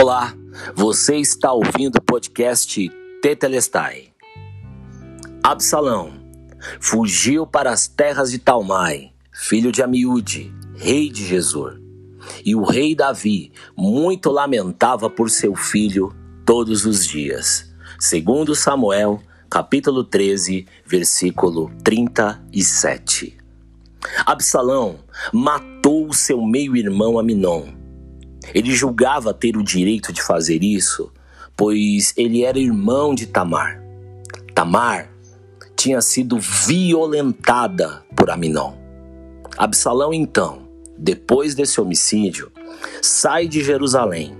Olá, você está ouvindo o podcast Tetelestai. Absalão fugiu para as terras de Talmai, filho de Amiúde, rei de Gesur. E o rei Davi muito lamentava por seu filho todos os dias. Segundo Samuel, capítulo 13, versículo 37. Absalão matou seu meio-irmão Aminon ele julgava ter o direito de fazer isso, pois ele era irmão de Tamar. Tamar tinha sido violentada por Aminon. Absalão, então, depois desse homicídio, sai de Jerusalém,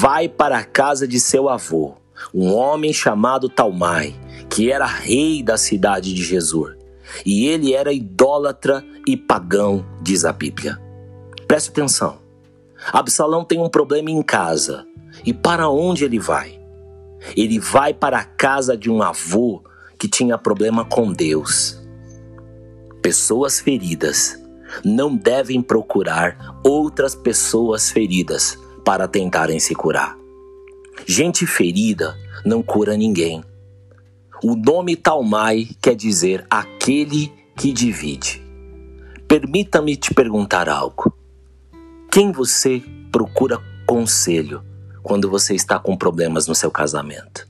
vai para a casa de seu avô, um homem chamado Talmai, que era rei da cidade de Jesus. E ele era idólatra e pagão, diz a Bíblia. Preste atenção. Absalão tem um problema em casa. E para onde ele vai? Ele vai para a casa de um avô que tinha problema com Deus. Pessoas feridas não devem procurar outras pessoas feridas para tentarem se curar. Gente ferida não cura ninguém. O nome Talmai quer dizer aquele que divide. Permita-me te perguntar algo. Quem você procura conselho quando você está com problemas no seu casamento?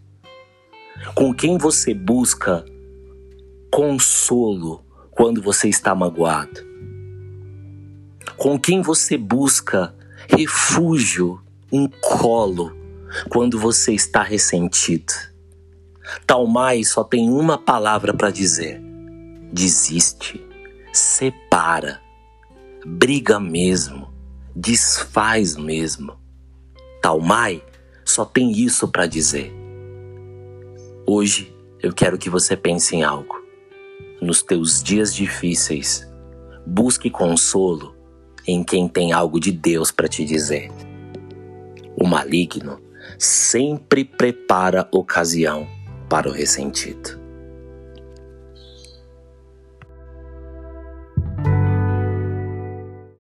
Com quem você busca consolo quando você está magoado? Com quem você busca refúgio, um colo, quando você está ressentido? Talmai só tem uma palavra para dizer: desiste, separa, briga mesmo desfaz mesmo. Talmai só tem isso para dizer. Hoje eu quero que você pense em algo. Nos teus dias difíceis, busque consolo em quem tem algo de Deus para te dizer. O maligno sempre prepara ocasião para o ressentido.